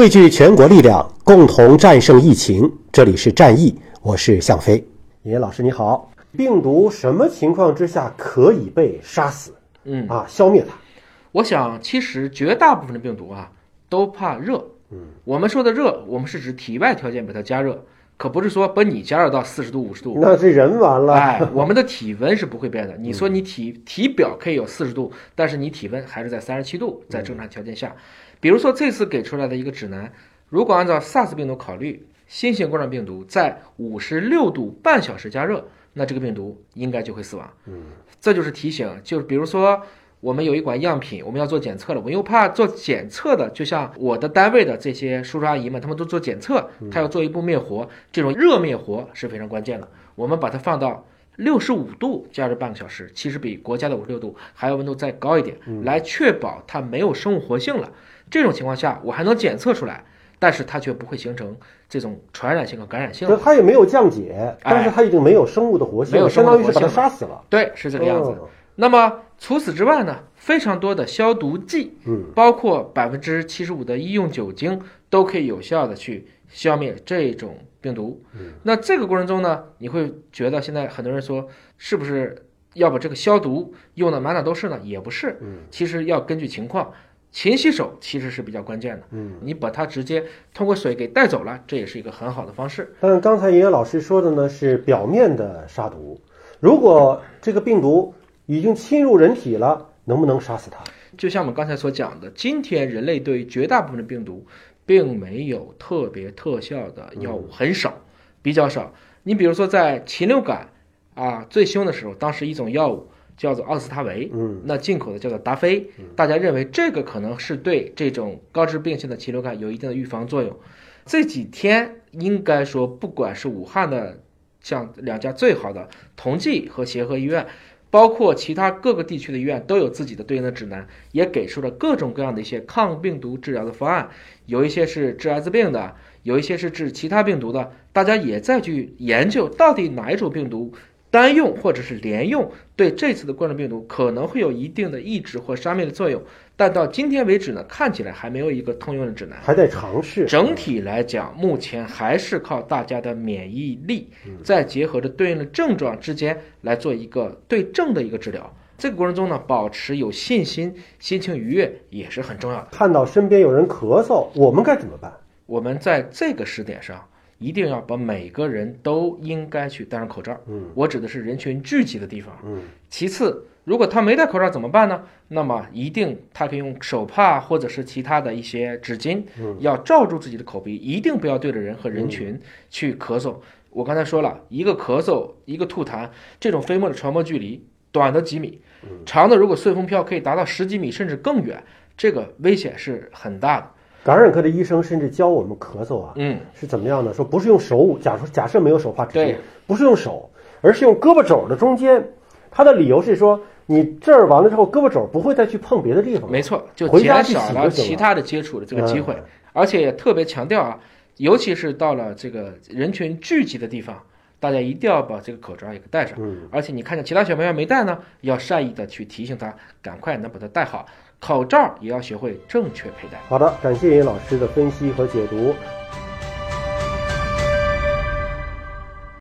汇聚全国力量，共同战胜疫情。这里是战役，我是向飞。严老师你好，病毒什么情况之下可以被杀死？嗯啊，消灭它。我想其实绝大部分的病毒啊都怕热。嗯，我们说的热，我们是指体外条件把它加热，可不是说把你加热到四十度、五十度。那这人完了。哎，我们的体温是不会变的。你说你体体表可以有四十度，但是你体温还是在三十七度，在正常条件下。比如说这次给出来的一个指南，如果按照 SARS 病毒考虑，新型冠状病毒在五十六度半小时加热，那这个病毒应该就会死亡。嗯，这就是提醒，就是比如说我们有一管样品，我们要做检测了，我又怕做检测的，就像我的单位的这些叔叔阿姨们，他们都做检测，他要做一步灭活，这种热灭活是非常关键的。我们把它放到六十五度加热半个小时，其实比国家的五十六度还要温度再高一点，来确保它没有生物活性了。这种情况下，我还能检测出来，但是它却不会形成这种传染性和感染性就。它也没有降解，但是它已经没有生物的活性，没有生相当于是把它杀死了。对，是这个样子。哦那么除此之外呢，非常多的消毒剂，嗯，包括百分之七十五的医用酒精，都可以有效的去消灭这种病毒。嗯，那这个过程中呢，你会觉得现在很多人说，是不是要把这个消毒用的满哪都是呢？也不是，嗯，其实要根据情况。勤洗手其实是比较关键的，嗯，你把它直接通过水给带走了，这也是一个很好的方式。但刚才尹老师说的呢是表面的杀毒，如果这个病毒已经侵入人体了，能不能杀死它？就像我们刚才所讲的，今天人类对于绝大部分的病毒，并没有特别特效的药物，很少，比较少。你比如说在禽流感啊最凶的时候，当时一种药物叫做奥司他韦，嗯，那进口的叫做达菲，大家认为这个可能是对这种高致病性的禽流感有一定的预防作用。这几天应该说，不管是武汉的像两家最好的同济和协和医院，包括其他各个地区的医院，都有自己的对应的指南，也给出了各种各样的一些抗病毒治疗的方案，有一些是治艾滋病的，有一些是治其他病毒的，大家也在去研究到底哪一种病毒。单用或者是连用，对这次的冠状病毒可能会有一定的抑制或杀灭的作用，但到今天为止呢，看起来还没有一个通用的指南。还在尝试。整体来讲，目前还是靠大家的免疫力，再结合着对应的症状之间来做一个对症的一个治疗。这个过程中呢，保持有信心、心情愉悦也是很重要的。看到身边有人咳嗽，我们该怎么办？我们在这个时点上，一定要把每个人都应该去戴上口罩。嗯，我指的是人群聚集的地方。嗯，其次，如果他没戴口罩怎么办呢？那么一定他可以用手帕或者是其他的一些纸巾，要罩住自己的口鼻，一定不要对着人和人群去咳嗽。我刚才说了一个咳嗽，一个吐痰，这种飞沫的传播距离短的几米，长的如果顺风飘可以达到十几米甚至更远，这个危险是很大的。感染科的医生甚至教我们咳嗽啊，嗯，是怎么样呢？说不是用手，假如假设没有手帕纸巾对，不是用手，而是用胳膊肘的中间。他的理由是说，你这儿完了之后，胳膊肘不会再去碰别的地方。没错，就减少了其他的接触的这个机会嗯，而且也特别强调啊，尤其是到了这个人群聚集的地方，大家一定要把这个口罩也给戴上。嗯，而且你看见其他小朋友没戴呢，要善意的去提醒他，赶快能把它戴好。口罩也要学会正确佩戴。好的，感谢老师的分析和解读。